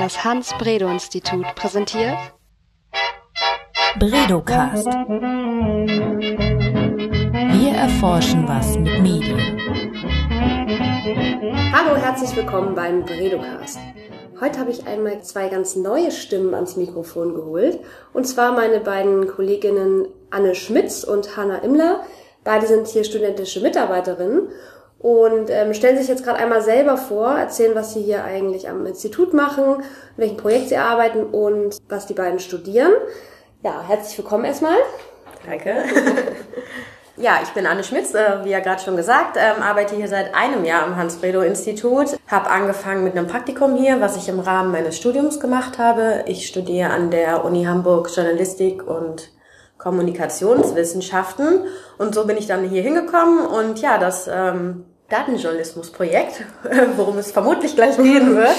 Das Hans-Bredow-Institut präsentiert Bredocast. Wir erforschen was mit Medien. Hallo, herzlich willkommen beim Bredocast. Heute habe ich einmal zwei ganz neue Stimmen ans Mikrofon geholt. Und zwar meine beiden Kolleginnen Anne Schmitz und Hanna Immler. Beide sind hier studentische Mitarbeiterinnen und ähm, stellen sich jetzt gerade einmal selber vor, erzählen, was sie hier eigentlich am Institut machen, in welchem Projekt sie arbeiten und was die beiden studieren. Ja, herzlich willkommen erstmal. Danke. Ja, ich bin Anne Schmitz, äh, wie ja gerade schon gesagt, ähm, arbeite hier seit einem Jahr am Hans-Bredow-Institut. Habe angefangen mit einem Praktikum hier, was ich im Rahmen meines Studiums gemacht habe. Ich studiere an der Uni Hamburg Journalistik und Kommunikationswissenschaften und so bin ich dann hier hingekommen und ja, das ähm, Datenjournalismusprojekt, worum es vermutlich gleich gehen wird.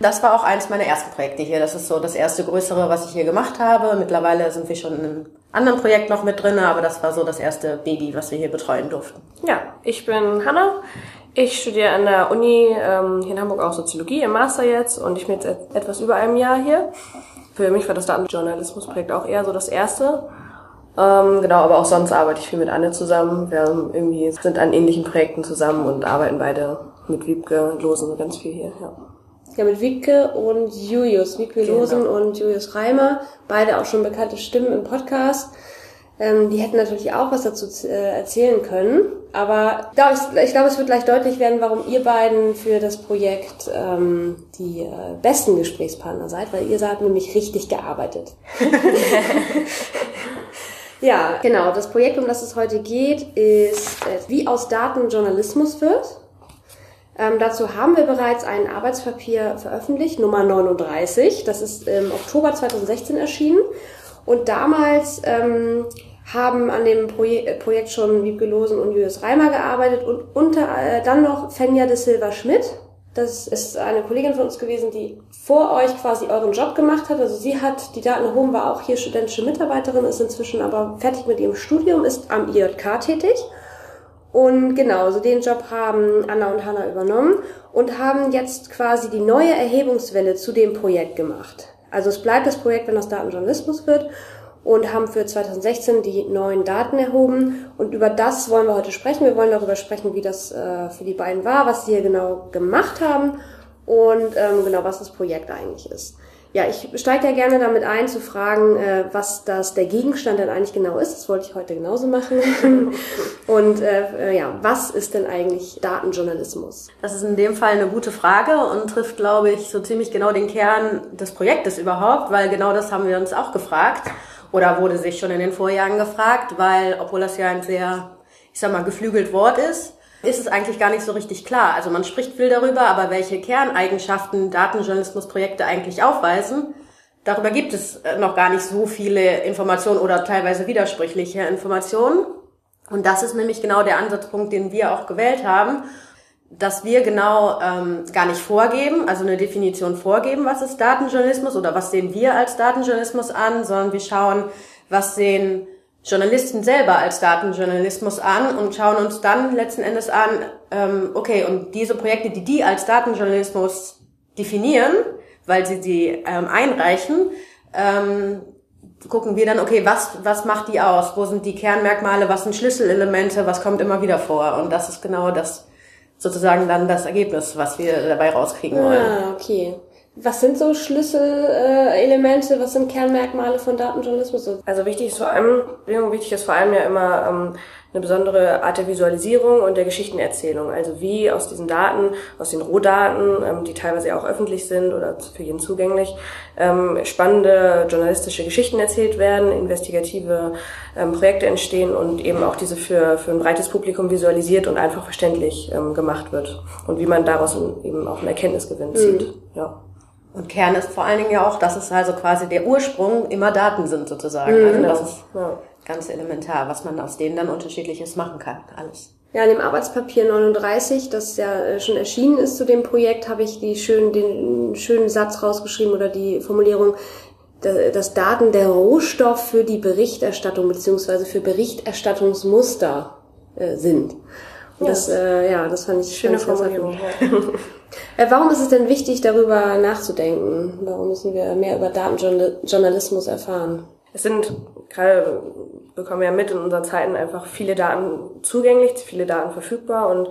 Das war auch eines meiner ersten Projekte hier. Das ist so das erste größere, was ich hier gemacht habe. Mittlerweile sind wir schon in einem anderen Projekt noch mit drin, aber das war so das erste Baby, was wir hier betreuen durften. Ja, ich bin Hanna. Ich studiere an der Uni ähm, hier in Hamburg auch Soziologie im Master jetzt und ich bin jetzt etwas über einem Jahr hier. Für mich war das Datenjournalismusprojekt auch eher so das erste. Ähm, genau, aber auch sonst arbeite ich viel mit Anne zusammen. Wir haben irgendwie sind an ähnlichen Projekten zusammen und arbeiten beide mit Wiebke Losen ganz viel hier. Ja. Ja, mit Wiebke und Julius, Wiebke Genau. Losen und Julius Reimer, beide auch schon bekannte Stimmen im Podcast. Ähm, die hätten natürlich auch was dazu äh, erzählen können. Aber ich glaube, ich, ich glaube, es wird gleich deutlich werden, warum ihr beiden für das Projekt ähm, die äh, besten Gesprächspartner seid, weil ihr seid nämlich richtig gearbeitet. ja, genau. Das Projekt, um das es heute geht, ist, äh, wie aus Daten Journalismus wird. Ähm, dazu haben wir bereits ein Arbeitspapier veröffentlicht, Nummer 39. Das ist im Oktober 2016 erschienen. Und damals ähm, haben an dem Proje äh, Projekt schon Wiebke Losen und Julius Reimer gearbeitet und unter äh, dann noch Fenja de Silva Schmidt. Das ist eine Kollegin von uns gewesen, die vor euch quasi euren Job gemacht hat. Also sie hat die Daten erhoben, war auch hier studentische Mitarbeiterin, ist inzwischen aber fertig mit ihrem Studium, ist am IJK tätig. Und genau, so den Job haben Anna und Hanna übernommen und haben jetzt quasi die neue Erhebungswelle zu dem Projekt gemacht. Also es bleibt das Projekt, wenn das Datenjournalismus wird und haben für 2016 die neuen Daten erhoben. Und über das wollen wir heute sprechen. Wir wollen darüber sprechen, wie das äh, für die beiden war, was sie hier genau gemacht haben und ähm, genau, was das Projekt eigentlich ist. Ja, ich steige ja gerne damit ein, zu fragen, äh, was das der Gegenstand denn eigentlich genau ist. Das wollte ich heute genauso machen. und äh, äh, ja, was ist denn eigentlich Datenjournalismus? Das ist in dem Fall eine gute Frage und trifft, glaube ich, so ziemlich genau den Kern des Projektes überhaupt, weil genau das haben wir uns auch gefragt oder wurde sich schon in den Vorjahren gefragt, weil, obwohl das ja ein sehr, ich sag mal, geflügelt Wort ist, ist es eigentlich gar nicht so richtig klar. Also man spricht viel darüber, aber welche Kerneigenschaften Datenjournalismusprojekte eigentlich aufweisen, darüber gibt es äh, noch gar nicht so viele Informationen oder teilweise widersprüchliche Informationen. Und das ist nämlich genau der Ansatzpunkt, den wir auch gewählt haben, dass wir genau ähm, gar nicht vorgeben, also eine Definition vorgeben, was ist Datenjournalismus oder was sehen wir als Datenjournalismus an, sondern wir schauen, was sehen Journalisten selber als Datenjournalismus an und schauen uns dann letzten Endes an, ähm, okay, und diese Projekte, die die als Datenjournalismus definieren, weil sie sie ähm, einreichen, ähm, gucken wir dann, okay, was, was macht die aus? Wo sind die Kernmerkmale? Was sind Schlüsselelemente? Was kommt immer wieder vor? Und das ist genau das, sozusagen dann das Ergebnis, was wir dabei rauskriegen wollen. Ah, okay. Was sind so Schlüsselelemente, was sind Kernmerkmale von Datenjournalismus? So- Also wichtig ist vor allem, wichtig ist vor allem ja immer ähm, eine besondere Art der Visualisierung und der Geschichtenerzählung. Also wie aus diesen Daten, aus den Rohdaten, ähm, die teilweise ja auch öffentlich sind oder für jeden zugänglich, ähm, spannende journalistische Geschichten erzählt werden, investigative ähm, Projekte entstehen und eben auch diese für, für ein breites Publikum visualisiert und einfach verständlich ähm, gemacht wird. Und wie man daraus eben auch einen Erkenntnisgewinn zieht. Ja. Und Kern ist vor allen Dingen ja auch, dass es also quasi der Ursprung immer Daten sind sozusagen. Also das ist Ja. ganz elementar, was man aus denen dann unterschiedliches machen kann. Alles. Ja, in dem Arbeitspapier 39, das ja äh, schon erschienen ist zu dem Projekt, habe ich die schön, den schönen Satz rausgeschrieben oder die Formulierung, da- dass Daten der Rohstoff für die Berichterstattung beziehungsweise für Berichterstattungsmuster äh, sind. Das, äh, ja, das fand ich Schöne Formulierung. treffend. Äh, Warum ist es denn wichtig, darüber nachzudenken? Warum müssen wir mehr über Datenjournalismus erfahren? Es sind gerade bekommen wir ja mit in unseren Zeiten einfach viele Daten zugänglich, viele Daten verfügbar und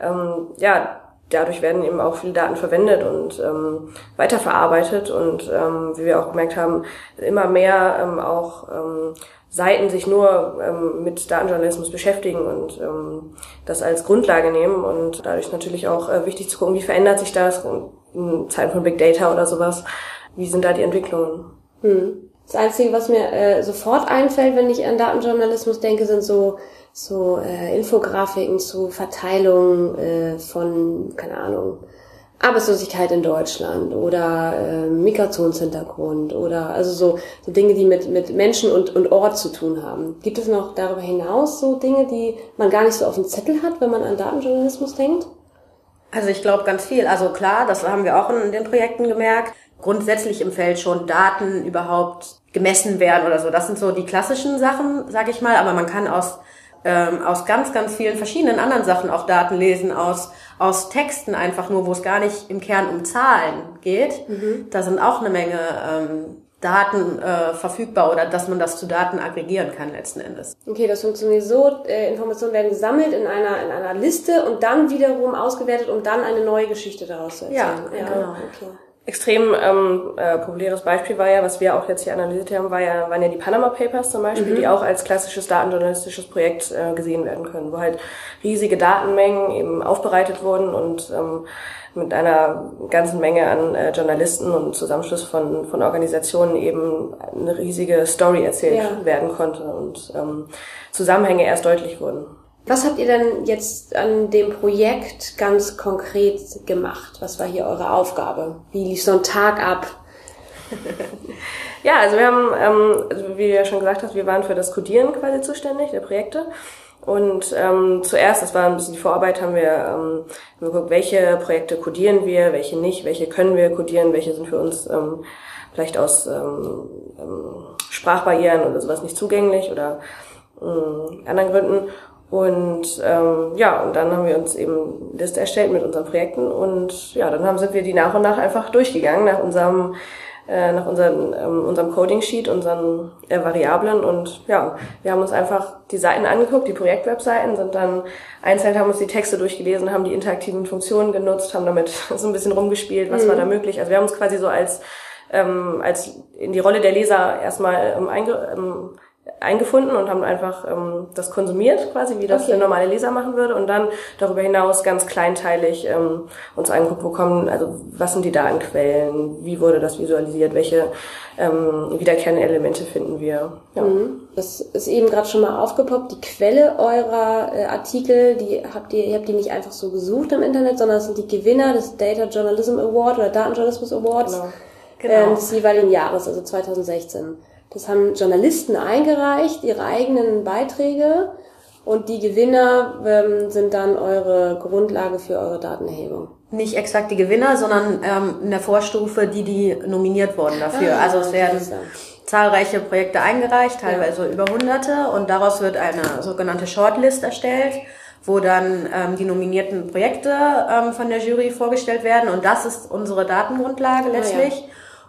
ähm, ja, dadurch werden eben auch viele Daten verwendet und ähm, weiterverarbeitet und ähm, wie wir auch gemerkt haben, immer mehr ähm, auch ähm, Seiten sich nur ähm, mit Datenjournalismus beschäftigen und ähm, das als Grundlage nehmen und dadurch natürlich auch äh, wichtig zu gucken, wie verändert sich das in Zeiten von Big Data oder sowas, wie sind da die Entwicklungen. Hm. Das Einzige, was mir äh, sofort einfällt, wenn ich an Datenjournalismus denke, sind so so äh, Infografiken zu Verteilung äh, von, keine Ahnung, Arbeitslosigkeit in Deutschland oder äh, Migrationshintergrund oder also so, so Dinge, die mit, mit Menschen und, und Ort zu tun haben. Gibt es noch darüber hinaus so Dinge, die man gar nicht so auf dem Zettel hat, wenn man an Datenjournalismus denkt? Also ich glaube ganz viel. Also klar, das haben wir auch in den Projekten gemerkt. Grundsätzlich im Feld schon Daten überhaupt gemessen werden oder so. Das sind so die klassischen Sachen, sage ich mal. Aber man kann aus ähm, aus ganz, ganz vielen verschiedenen anderen Sachen auch Daten lesen, aus, aus Texten einfach nur, wo es gar nicht im Kern um Zahlen geht. Mhm. Da sind auch eine Menge ähm, Daten äh, verfügbar oder dass man das zu Daten aggregieren kann letzten Endes. Okay, das funktioniert so, äh, Informationen werden gesammelt in einer, in einer Liste und dann wiederum ausgewertet, um dann eine neue Geschichte daraus zu erzählen. Ja, ja genau. Okay extrem ähm, äh, populäres Beispiel war ja, was wir auch jetzt hier analysiert haben, war ja, waren ja die Panama Papers zum Beispiel, mhm. die auch als klassisches datenjournalistisches Projekt äh, gesehen werden können, wo halt riesige Datenmengen eben aufbereitet wurden und ähm, mit einer ganzen Menge an äh, Journalisten und Zusammenschluss von, von Organisationen eben eine riesige Story erzählt ja. werden konnte und ähm, Zusammenhänge erst deutlich wurden. Was habt ihr denn jetzt an dem Projekt ganz konkret gemacht? Was war hier eure Aufgabe? Wie lief so ein Tag ab? ja, also wir haben, ähm, also wie du ja schon gesagt hast, wir waren für das Codieren quasi zuständig, der Projekte. Und ähm, zuerst, das war ein bisschen die Vorarbeit, haben wir ähm, geguckt, welche Projekte codieren wir, welche nicht, welche können wir codieren, welche sind für uns ähm, vielleicht aus ähm, ähm, Sprachbarrieren oder sowas nicht zugänglich oder ähm, anderen Gründen. Und ähm, ja, und dann haben wir uns eben Liste erstellt mit unseren Projekten und ja, dann haben sind wir die nach und nach einfach durchgegangen nach unserem äh, nach unserem ähm, unserem Coding Sheet, unseren äh, Variablen und ja, wir haben uns einfach die Seiten angeguckt, die Projektwebseiten, sind dann einzeln haben uns die Texte durchgelesen, haben die interaktiven Funktionen genutzt, haben damit so ein bisschen rumgespielt, was mhm. war da möglich. Also wir haben uns quasi so als ähm, als in die Rolle der Leser erstmal ähm, einge, ähm, eingefunden und haben einfach ähm, das konsumiert, quasi wie das okay. der normale Leser machen würde und dann darüber hinaus ganz kleinteilig ähm, uns angeguckt, wo kommen, also was sind die Datenquellen, wie wurde das visualisiert, welche ähm, wiederkehrende Elemente finden wir. Ja. Mhm. Das ist eben gerade schon mal aufgepoppt. Die Quelle eurer äh, Artikel, die habt ihr, ihr habt die nicht einfach so gesucht im Internet, sondern das sind die Gewinner des Data Journalism Award oder Datenjournalismus Awards genau. Genau. Äh, des jeweiligen Jahres, also 2016. Das haben Journalisten eingereicht, ihre eigenen Beiträge und die Gewinner ähm, sind dann eure Grundlage für eure Datenerhebung. Nicht exakt die Gewinner, sondern ähm, in der Vorstufe, die die nominiert wurden dafür. Ah, also es werden zahlreiche Projekte eingereicht, teilweise ja. über hunderte und daraus wird eine sogenannte Shortlist erstellt wo dann ähm, die nominierten Projekte ähm, von der Jury vorgestellt werden und das ist unsere Datengrundlage letztlich.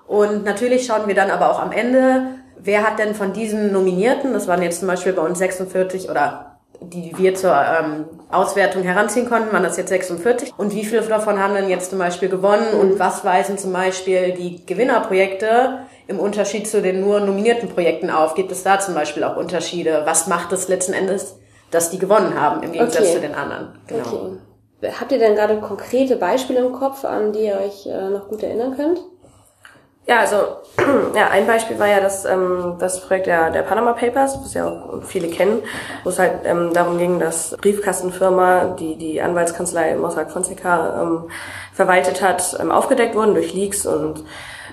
Oh ja. Und natürlich schauen wir dann aber auch am Ende, wer hat denn von diesen Nominierten, das waren jetzt zum Beispiel bei uns 46 oder die wir zur ähm, Auswertung heranziehen konnten, waren das jetzt 46. Und wie viele davon haben denn jetzt zum Beispiel gewonnen? Und was weisen zum Beispiel die Gewinnerprojekte im Unterschied zu den nur nominierten Projekten auf? Gibt es da zum Beispiel auch Unterschiede? Was macht es letzten Endes, dass die gewonnen haben im Gegensatz okay. zu den anderen? Genau. Okay. Habt ihr denn gerade konkrete Beispiele im Kopf, an die ihr euch äh, noch gut erinnern könnt? Ja, also ja, ein Beispiel war ja das, ähm, das Projekt der, der Panama Papers, was ja auch viele kennen, wo es halt ähm, darum ging, dass Briefkastenfirma, die die Anwaltskanzlei Mossack Fonseca ähm, verwaltet hat, ähm, aufgedeckt wurden durch Leaks und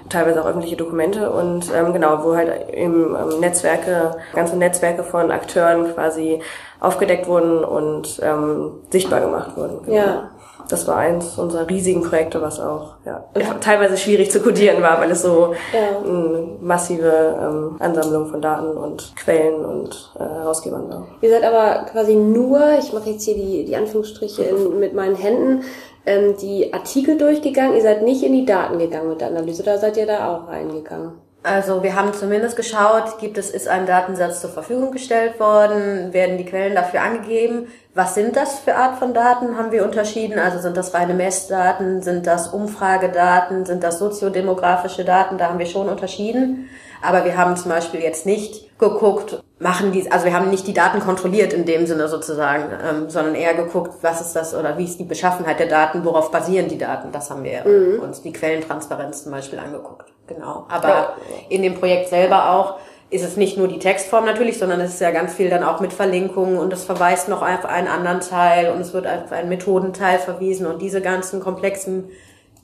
teilweise auch öffentliche Dokumente und ähm, genau, wo halt eben ähm, Netzwerke, ganze Netzwerke von Akteuren quasi aufgedeckt wurden und ähm, sichtbar gemacht wurden. Genau. Ja. Das war eins unserer riesigen Projekte, was auch ja, teilweise schwierig zu codieren war, weil es so ja. eine massive ähm, Ansammlung von Daten und Quellen und äh, Herausgebern war. Ihr seid aber quasi nur, ich mache jetzt hier die, die Anführungsstriche in, mit meinen Händen, ähm, die Artikel durchgegangen. Ihr seid nicht in die Daten gegangen mit der Analyse, da seid ihr da auch reingegangen. Also wir haben zumindest geschaut, gibt es, ist ein Datensatz zur Verfügung gestellt worden, werden die Quellen dafür angegeben. Was sind das für Art von Daten, haben wir unterschieden. Also sind das reine Messdaten, sind das Umfragedaten, sind das soziodemografische Daten, da haben wir schon unterschieden. Aber wir haben zum Beispiel jetzt nicht geguckt, machen die, also wir haben nicht die Daten kontrolliert in dem Sinne sozusagen, ähm, sondern eher geguckt, was ist das oder wie ist die Beschaffenheit der Daten, worauf basieren die Daten. Das haben wir mhm. uns die Quellentransparenz zum Beispiel angeguckt. Genau. Aber ja. in dem Projekt selber auch ist es nicht nur die Textform natürlich, sondern es ist ja ganz viel dann auch mit Verlinkungen und es verweist noch auf einen anderen Teil und es wird auf einen Methodenteil verwiesen und diese ganzen komplexen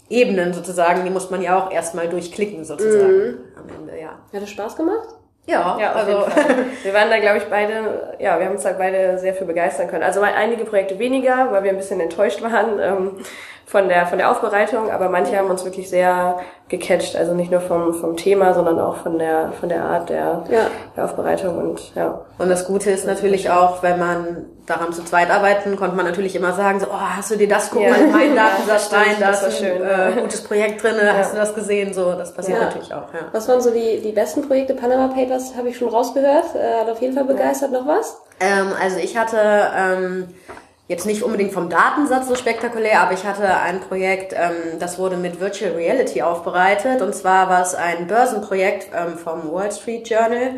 Ebenen sozusagen, die muss man ja auch erstmal durchklicken sozusagen mhm. am Ende, ja. Hat es Spaß gemacht? Ja, ja also wir waren da, glaube ich, beide, ja, wir haben uns da beide sehr für begeistern können. Also einige Projekte weniger, weil wir ein bisschen enttäuscht waren. Ähm, von der, von der Aufbereitung, aber manche haben uns wirklich sehr gecatcht, also nicht nur vom, vom Thema, sondern auch von der, von der Art der, ja. der Aufbereitung und, ja. Und das Gute ist natürlich auch, wenn man daran zu zweit arbeiten, konnte man natürlich immer sagen, so, oh, hast du dir das, guck ja. mal in meinen Datensatz rein, da ist ein schön, äh, gutes Projekt drin, ja. hast du das gesehen, so, das passiert natürlich auch, ja. Was waren so die, die besten Projekte? Panama Papers habe ich schon rausgehört, äh, hat auf jeden Fall begeistert, noch was? Ähm, also ich hatte, ähm, jetzt nicht unbedingt vom Datensatz so spektakulär, aber ich hatte ein Projekt, ähm, das wurde mit Virtual Reality aufbereitet. Und zwar war es ein Börsenprojekt ähm, vom Wall Street Journal,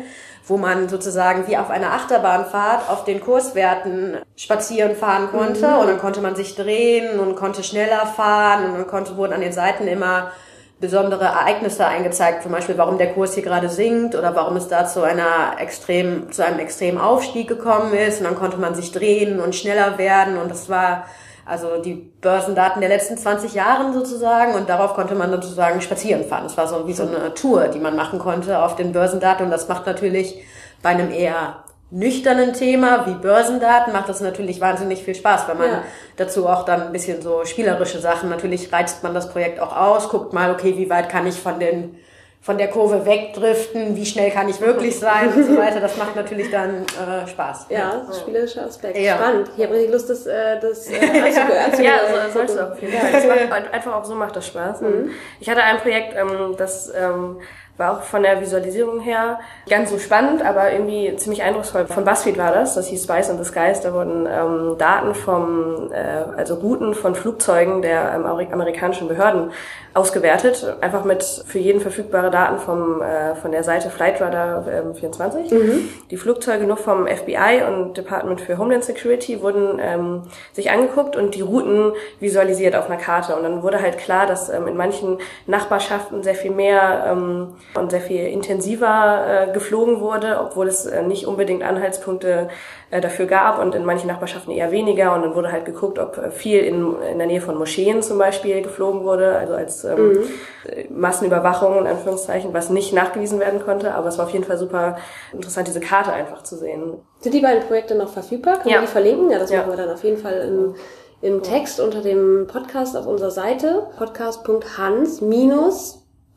wo man sozusagen wie auf einer Achterbahnfahrt auf den Kurswerten spazieren fahren konnte. Mhm. Und dann konnte man sich drehen und konnte schneller fahren und dann konnte, wurden an den Seiten immer besondere Ereignisse eingezeigt, zum Beispiel warum der Kurs hier gerade sinkt oder warum es da zu einer extrem, zu einem extremen Aufstieg gekommen ist. Und dann konnte man sich drehen und schneller werden. Und das war also die Börsendaten der letzten 20 Jahren sozusagen. Und darauf konnte man sozusagen spazieren fahren. Das war so wie so eine Tour, die man machen konnte auf den Börsendaten. Und das macht natürlich bei einem eher nüchternen Thema wie Börsendaten macht das natürlich wahnsinnig viel Spaß, weil man ja. dazu auch dann ein bisschen so spielerische Sachen, natürlich reizt man das Projekt auch aus, guckt mal, okay, wie weit kann ich von den von der Kurve wegdriften, wie schnell kann ich wirklich sein und so weiter. Das macht natürlich dann äh, Spaß. Ja, ja. spielerischer Aspekt. Ja. Spannend. Ich habe richtig Lust, das, äh, das äh, anzuhören. ja, so, sollst du auf jeden Fall. Einfach auch so macht das Spaß. Mhm. Ich hatte ein Projekt, ähm, das ähm, war auch von der Visualisierung her ganz so spannend, aber irgendwie ziemlich eindrucksvoll. Von BuzzFeed war das, das hieß Spice in the Skies. Da wurden ähm, Daten vom, äh, also Routen von Flugzeugen der ähm, amerikanischen Behörden ausgewertet. Einfach mit für jeden verfügbare Daten vom, äh, von der Seite Flightradar ähm, 24. Mhm. Die Flugzeuge nur vom FBI und Department für Homeland Security wurden ähm, sich angeguckt und die Routen visualisiert auf einer Karte. Und dann wurde halt klar, dass ähm, in manchen Nachbarschaften sehr viel mehr ähm, und sehr viel intensiver äh, geflogen wurde, obwohl es äh, nicht unbedingt Anhaltspunkte äh, dafür gab und in manchen Nachbarschaften eher weniger. Und dann wurde halt geguckt, ob äh, viel in, in der Nähe von Moscheen zum Beispiel geflogen wurde, also als ähm, mhm. Massenüberwachung in Anführungszeichen, was nicht nachgewiesen werden konnte. Aber es war auf jeden Fall super interessant, diese Karte einfach zu sehen. Sind die beiden Projekte noch verfügbar? Können ja. wir die verlinken? Ja, das ja. machen wir dann auf jeden Fall im, im Text unter dem Podcast auf unserer Seite podcast.hans-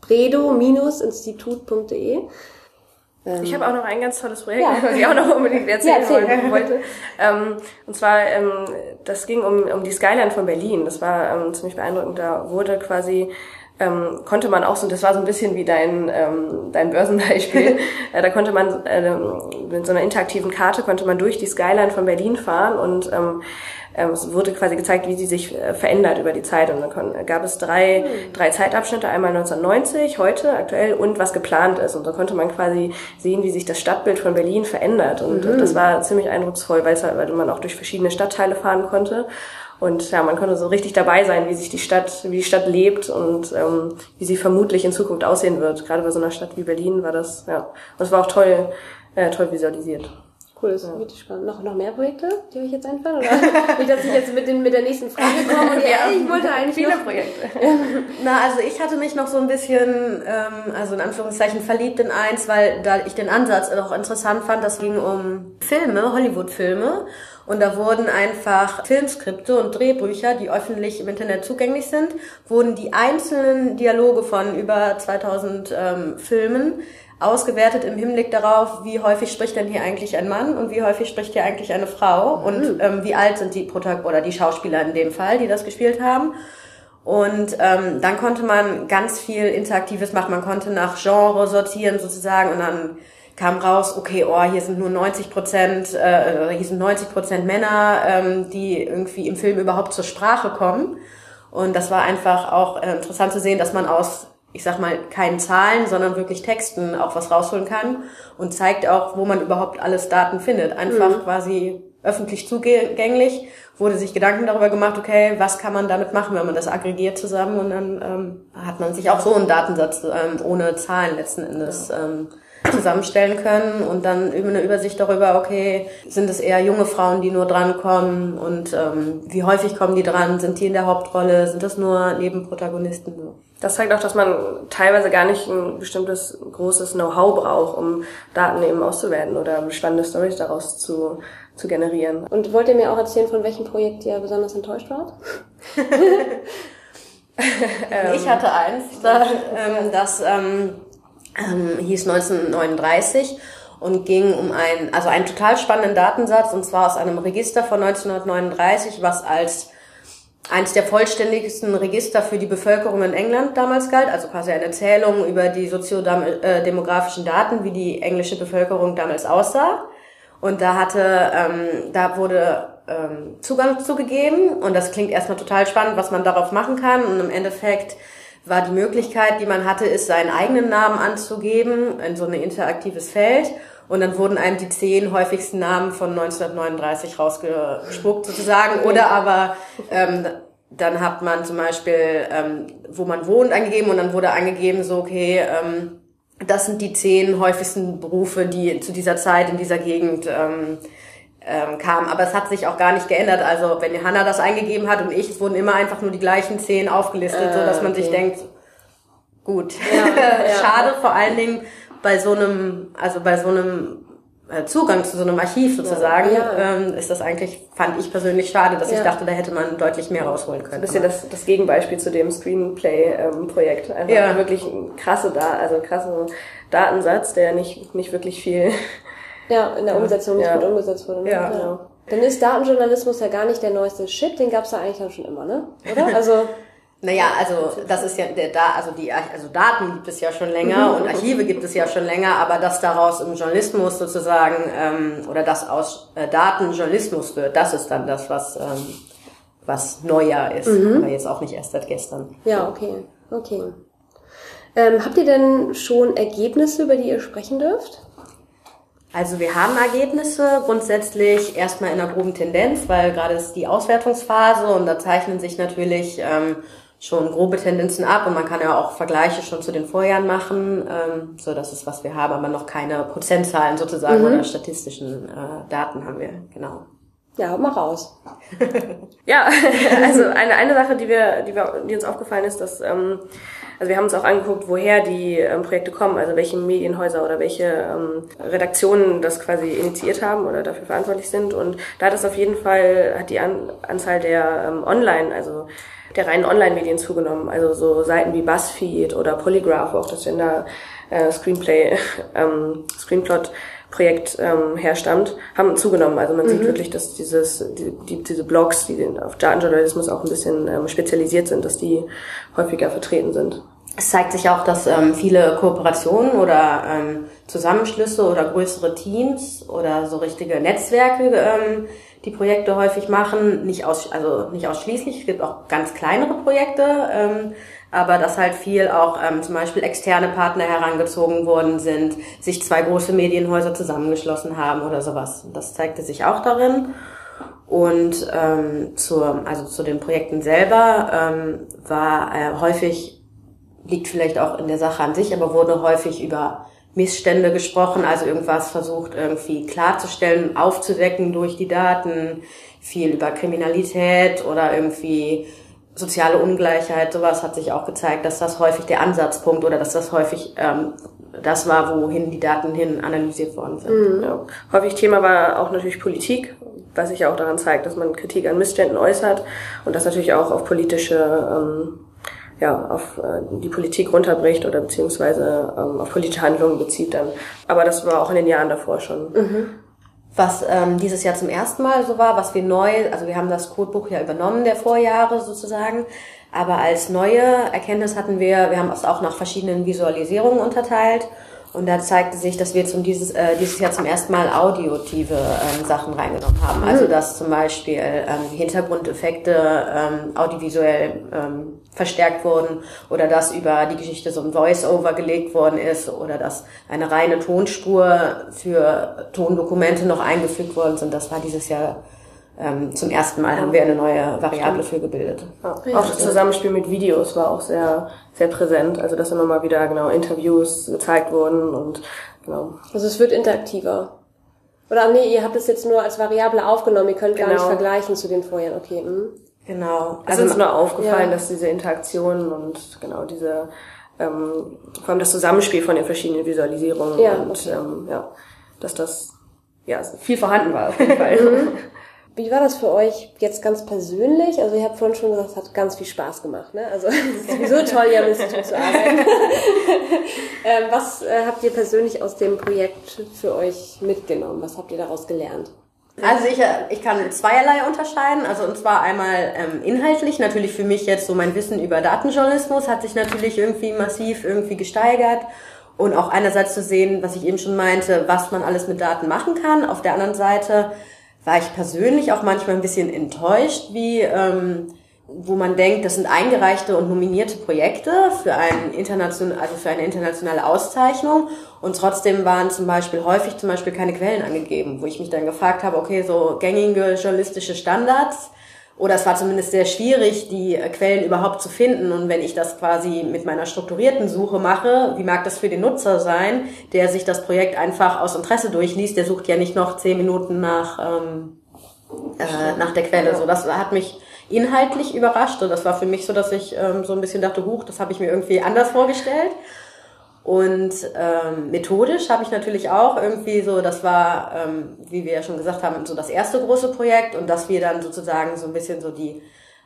bredo-institut.de. Ähm, ich habe auch noch ein ganz tolles Projekt, ja. was ich auch noch unbedingt erzählen ja, erzähl. wollte. Ähm, und zwar, ähm, das ging um, um die Skyline von Berlin. Das war ähm, ziemlich beeindruckend. Da wurde quasi ähm, konnte man auch so, das war so ein bisschen wie dein, ähm, dein Börsenbeispiel, äh, da konnte man äh, mit so einer interaktiven Karte konnte man durch die Skyline von Berlin fahren und ähm, ähm, es wurde quasi gezeigt, wie sie sich äh, verändert über die Zeit. Und dann gab es drei, mhm. drei Zeitabschnitte, einmal 1990, heute, aktuell und was geplant ist. Und so konnte man quasi sehen, wie sich das Stadtbild von Berlin verändert. Und mhm. das war ziemlich eindrucksvoll, weil, es, halt, weil man auch durch verschiedene Stadtteile fahren konnte. Und ja, man konnte so richtig dabei sein, wie sich die Stadt, wie die Stadt lebt und ähm, wie sie vermutlich in Zukunft aussehen wird. Gerade bei so einer Stadt wie Berlin war das, ja. Und es war auch toll, äh, toll visualisiert. Cool, das ist ja. wirklich spannend. Noch, noch mehr Projekte, die euch jetzt einfallen? Oder nicht, dass ich jetzt mit, den, mit der nächsten Frage komme und ja, ich wollte eigentlich viele noch... Projekte. Na, also ich hatte mich noch so ein bisschen, ähm, also in Anführungszeichen verliebt in eins, weil da ich den Ansatz auch interessant fand. Das ging um Filme, Hollywood-Filme. Und da wurden einfach Filmskripte und Drehbücher, die öffentlich im Internet zugänglich sind, wurden die einzelnen Dialoge von über 2000 ähm, Filmen ausgewertet im Hinblick darauf, wie häufig spricht denn hier eigentlich ein Mann und wie häufig spricht hier eigentlich eine Frau mhm. und ähm, wie alt sind die Protag oder die Schauspieler in dem Fall, die das gespielt haben. Und ähm, dann konnte man ganz viel Interaktives machen. Man konnte nach Genre sortieren sozusagen und dann kam raus, okay, oh, hier sind nur 90 Prozent, äh, hier sind 90 Prozent Männer, ähm, die irgendwie im Film überhaupt zur Sprache kommen. Und das war einfach auch äh, interessant zu sehen, dass man aus, ich sag mal, keinen Zahlen, sondern wirklich Texten auch was rausholen kann und zeigt auch, wo man überhaupt alles Daten findet. Einfach mhm. quasi öffentlich zugänglich, wurde sich Gedanken darüber gemacht, okay, was kann man damit machen, wenn man das aggregiert zusammen und dann ähm, hat man sich auch so einen Datensatz ähm, ohne Zahlen letzten Endes ähm, zusammenstellen können und dann über eine Übersicht darüber, okay, sind es eher junge Frauen, die nur drankommen und ähm, wie häufig kommen die dran, sind die in der Hauptrolle, sind das nur Nebenprotagonisten? Das zeigt auch, dass man teilweise gar nicht ein bestimmtes großes Know-how braucht, um Daten eben auszuwerten oder spannende Stories daraus zu, zu generieren. Und wollt ihr mir auch erzählen, von welchem Projekt ihr besonders enttäuscht wart? ich hatte eins, das, ähm, das ähm, ähm, hieß 1939 und ging um einen, also einen total spannenden Datensatz und zwar aus einem Register von 1939, was als eins der vollständigsten Register für die Bevölkerung in England damals galt, also quasi eine Zählung über die soziodemografischen Daten, wie die englische Bevölkerung damals aussah. Und da hatte, ähm, da wurde ähm, Zugang zugegeben und das klingt erstmal total spannend, was man darauf machen kann. Und im Endeffekt war die Möglichkeit, die man hatte, ist seinen eigenen Namen anzugeben in so ein interaktives Feld. Und dann wurden einem die zehn häufigsten Namen von 1939 rausgespuckt sozusagen. Oder aber ähm, dann hat man zum Beispiel, ähm, wo man wohnt, angegeben und dann wurde angegeben, so okay, ähm, das sind die zehn häufigsten Berufe, die zu dieser Zeit in dieser Gegend ähm, ähm, kam. Aber es hat sich auch gar nicht geändert. Also wenn Hanna das eingegeben hat und ich, es wurden immer einfach nur die gleichen zehn aufgelistet, äh, so dass man okay. sich denkt, gut, ja, ja. schade vor allen Dingen bei so einem, also bei so einem äh, Zugang zu so einem Archiv sozusagen, ja, ähm, ist das eigentlich, fand ich persönlich schade, dass ich dachte, da hätte man deutlich mehr rausholen können. Ein bisschen das, das Gegenbeispiel zu dem Screenplay-Projekt. Ähm, Einfach ja. wirklich krasse da, also ein krasser Datensatz, der nicht, nicht wirklich viel ja, in der Umsetzung nicht ja. gut umgesetzt wurde. Ja. Genau. Dann ist Datenjournalismus ja gar nicht der neueste Shit, den gab's ja eigentlich auch schon immer, ne? Oder? Also Naja, also das ist ja der da, also die also Daten gibt es ja schon länger mhm. und Archive gibt es ja schon länger, aber dass daraus im Journalismus sozusagen ähm, oder das aus äh, Daten Journalismus wird, das ist dann das, was ähm, was neuer ist, mhm. aber jetzt auch nicht erst seit gestern. Ja, okay, okay. Ähm, habt ihr denn schon Ergebnisse, über die ihr sprechen dürft? Also wir haben Ergebnisse grundsätzlich erstmal in einer groben Tendenz, weil gerade ist die Auswertungsphase und da zeichnen sich natürlich ähm, schon grobe Tendenzen ab und man kann ja auch Vergleiche schon zu den Vorjahren machen. Ähm, so, das ist, was wir haben, aber noch keine Prozentzahlen sozusagen mhm. oder statistischen äh, Daten haben wir, genau. Ja, hau mal raus. ja, also eine, eine Sache, die wir, die wir, die uns aufgefallen ist, dass ähm, also wir haben uns auch angeguckt, woher die ähm, Projekte kommen, also welche Medienhäuser oder welche ähm, Redaktionen das quasi initiiert haben oder dafür verantwortlich sind. Und da hat es auf jeden Fall, hat die An Anzahl der ähm, Online, also der reinen Online-Medien zugenommen. Also so Seiten wie BuzzFeed oder Polygraph, auch das Gender äh, Screenplay, ähm, Screenplot Projekt ähm, herstammt, haben zugenommen. Also man mhm. sieht wirklich, dass dieses, die, die, diese Blogs, die auf Datenjournalismus auch ein bisschen ähm, spezialisiert sind, dass die häufiger vertreten sind. Es zeigt sich auch, dass ähm, viele Kooperationen oder ähm, Zusammenschlüsse oder größere Teams oder so richtige Netzwerke ähm, die Projekte häufig machen, nicht aus, also nicht ausschließlich. Es gibt auch ganz kleinere Projekte, ähm, aber dass halt viel auch ähm, zum Beispiel externe Partner herangezogen worden sind, sich zwei große Medienhäuser zusammengeschlossen haben oder sowas. Das zeigte sich auch darin. Und ähm, zur, also zu den Projekten selber ähm, war äh, häufig liegt vielleicht auch in der Sache an sich, aber wurde häufig über Missstände gesprochen, also irgendwas versucht irgendwie klarzustellen, aufzuwecken durch die Daten, viel über Kriminalität oder irgendwie soziale Ungleichheit, sowas hat sich auch gezeigt, dass das häufig der Ansatzpunkt oder dass das häufig ähm, das war, wohin die Daten hin analysiert worden sind. Mhm. Ja. Häufig Thema war auch natürlich Politik, was sich ja auch daran zeigt, dass man Kritik an Missständen äußert und das natürlich auch auf politische ähm, ja, auf äh, die Politik runterbricht oder beziehungsweise ähm, auf politische Handlungen bezieht dann. Aber das war auch in den Jahren davor schon. Mhm. Was ähm, dieses Jahr zum ersten Mal so war, was wir neu, also wir haben das Codebuch ja übernommen der Vorjahre sozusagen, aber als neue Erkenntnis hatten wir, wir haben es auch nach verschiedenen Visualisierungen unterteilt und da zeigte sich, dass wir zum dieses, äh, dieses Jahr zum ersten Mal audiotive ähm, Sachen reingenommen haben. Also dass zum Beispiel ähm, Hintergrundeffekte ähm, audiovisuell ähm, verstärkt wurden oder dass über die Geschichte so ein Voice-Over gelegt worden ist oder dass eine reine Tonspur für Tondokumente noch eingefügt worden sind. Das war dieses Jahr ähm, zum ersten Mal haben wir eine neue Variable für gebildet. Ja. Auch das Zusammenspiel mit Videos war auch sehr, sehr präsent. Also dass immer mal wieder genau Interviews gezeigt wurden und genau. Also es wird interaktiver. Oder nee, ihr habt es jetzt nur als Variable aufgenommen, ihr könnt gar Genau. nicht vergleichen zu den vorherigen. Okay. Hm. Genau. Es ist uns nur aufgefallen, ja. dass diese Interaktionen und genau diese ähm, vor allem das Zusammenspiel von den verschiedenen Visualisierungen Ja, und okay. ähm, ja, dass das ja viel vorhanden war auf jeden Fall. Wie war das für euch jetzt ganz persönlich? Also ihr habt vorhin schon gesagt, es hat ganz viel Spaß gemacht. Ne? Also es ist sowieso toll, hier am Institut zu arbeiten. ähm, was äh, habt ihr persönlich aus dem Projekt für euch mitgenommen? Was habt ihr daraus gelernt? Also ich, äh, ich kann zweierlei unterscheiden. Also und zwar einmal ähm, inhaltlich, natürlich für mich jetzt so mein Wissen über Datenjournalismus hat sich natürlich irgendwie massiv irgendwie gesteigert. Und auch einerseits zu sehen, was ich eben schon meinte, was man alles mit Daten machen kann. Auf der anderen Seite war ich persönlich auch manchmal ein bisschen enttäuscht, wie ähm, wo man denkt, das sind eingereichte und nominierte Projekte für, ein internation also für eine internationale Auszeichnung. Und trotzdem waren zum Beispiel häufig zum Beispiel keine Quellen angegeben, wo ich mich dann gefragt habe, okay, so gängige journalistische Standards oder es war zumindest sehr schwierig, die äh, Quellen überhaupt zu finden und wenn ich das quasi mit meiner strukturierten Suche mache, wie mag das für den Nutzer sein, der sich das Projekt einfach aus Interesse durchliest, der sucht ja nicht noch zehn Minuten nach ähm, äh, nach der Quelle. So, das hat mich inhaltlich überrascht und das war für mich so, dass ich ähm, so ein bisschen dachte, huch, das habe ich mir irgendwie anders vorgestellt. Und ähm, methodisch habe ich natürlich auch irgendwie so, das war, ähm, wie wir ja schon gesagt haben, so das erste große Projekt und dass wir dann sozusagen so ein bisschen so die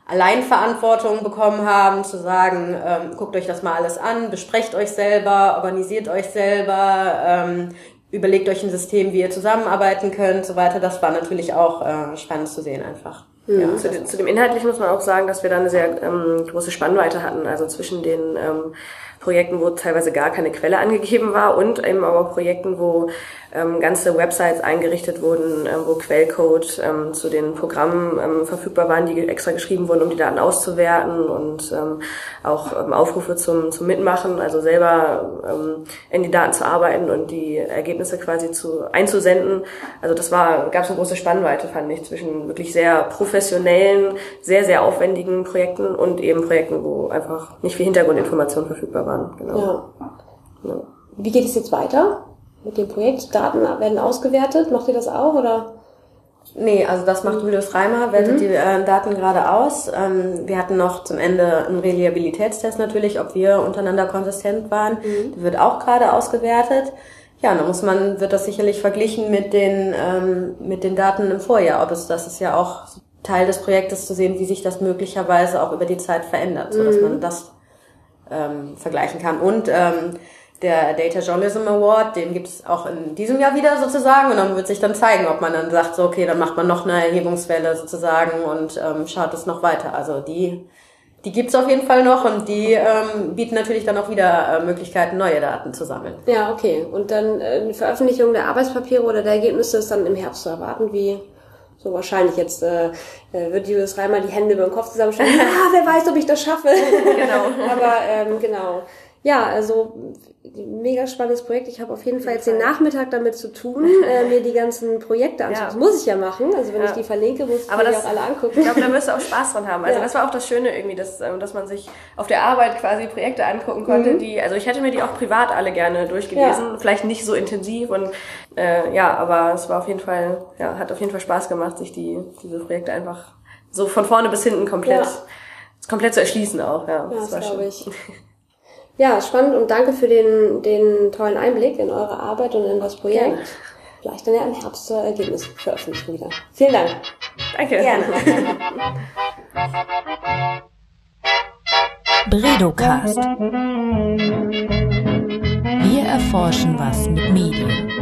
Alleinverantwortung bekommen haben, zu sagen, ähm, guckt euch das mal alles an, besprecht euch selber, organisiert euch selber, ähm, überlegt euch ein System, wie ihr zusammenarbeiten könnt, so weiter. Das war natürlich auch äh, spannend zu sehen einfach. Ja, Zu, dem- zu dem Inhaltlichen muss man auch sagen, dass wir da eine sehr ähm, große Spannweite hatten. Also zwischen den ähm, Projekten, wo teilweise gar keine Quelle angegeben war und eben aber Projekten, wo ähm, ganze Websites eingerichtet wurden, ähm, wo Quellcode ähm, zu den Programmen ähm, verfügbar waren, die extra geschrieben wurden, um die Daten auszuwerten und ähm, auch ähm, Aufrufe zum, zum Mitmachen, also selber ähm, in die Daten zu arbeiten und die Ergebnisse quasi zu einzusenden. Also das war, gab es eine große Spannweite, fand ich, zwischen wirklich sehr professionellen, sehr, sehr aufwendigen Projekten und eben Projekten, wo einfach nicht viel Hintergrundinformationen verfügbar waren. Genau. Ja. Ja. Wie geht es jetzt weiter mit dem Projekt? Daten werden ausgewertet. Macht ihr das auch oder? Nee, also das macht Julius Reimer, wertet die äh, Daten gerade aus. Ähm, wir hatten noch zum Ende einen Reliabilitätstest natürlich, ob wir untereinander konsistent waren. Der wird auch gerade ausgewertet. Ja, und da muss man, wird das sicherlich verglichen mit den, ähm, mit den Daten im Vorjahr. Ob es, das ist ja auch Teil des Projektes zu sehen, wie sich das möglicherweise auch über die Zeit verändert, so dass man das ähm, vergleichen kann. Und ähm, der Data Journalism Award, den gibt es auch in diesem Jahr wieder sozusagen und dann wird sich dann zeigen, ob man dann sagt, so okay, dann macht man noch eine Erhebungswelle sozusagen und ähm, schaut es noch weiter. Also die, die gibt's auf jeden Fall noch und die ähm, bieten natürlich dann auch wieder äh, Möglichkeiten, neue Daten zu sammeln. Ja, okay. Und dann äh, eine Veröffentlichung der Arbeitspapiere oder der Ergebnisse ist dann im Herbst zu erwarten, wie so wahrscheinlich jetzt äh, äh, wird Julius Reimer die Hände über den Kopf zusammenstellen. ah, wer weiß, ob ich das schaffe. genau. Aber ähm, genau. Ja, also mega spannendes Projekt. Ich habe auf jeden Fall jetzt den Nachmittag damit zu tun, äh, mir die ganzen Projekte anzuschauen. Ja. Das muss ich ja machen. Also wenn Ja. ich die verlinke, muss ich Aber die das, auch alle angucken. ich glaube, da wirst du auch Spaß dran haben. Also Ja. das war auch das Schöne irgendwie, dass, ähm, dass man sich auf der Arbeit quasi Projekte angucken konnte, Mhm. die, also ich hätte mir die auch privat alle gerne durchgelesen, vielleicht nicht so intensiv und äh, ja, aber es war auf jeden Fall, ja, hat auf jeden Fall Spaß gemacht, sich die diese Projekte einfach so von vorne bis hinten komplett, komplett zu erschließen auch. Ja, Ja, das war schön. ich. Ja, spannend und danke für den, den tollen Einblick in eure Arbeit und in das Projekt. Gerne. vielleicht dann ja im Herbst zur Ergebnis veröffentlichen wieder. Vielen Dank. Danke. Gerne. Bredocast. Wir erforschen was mit Medien.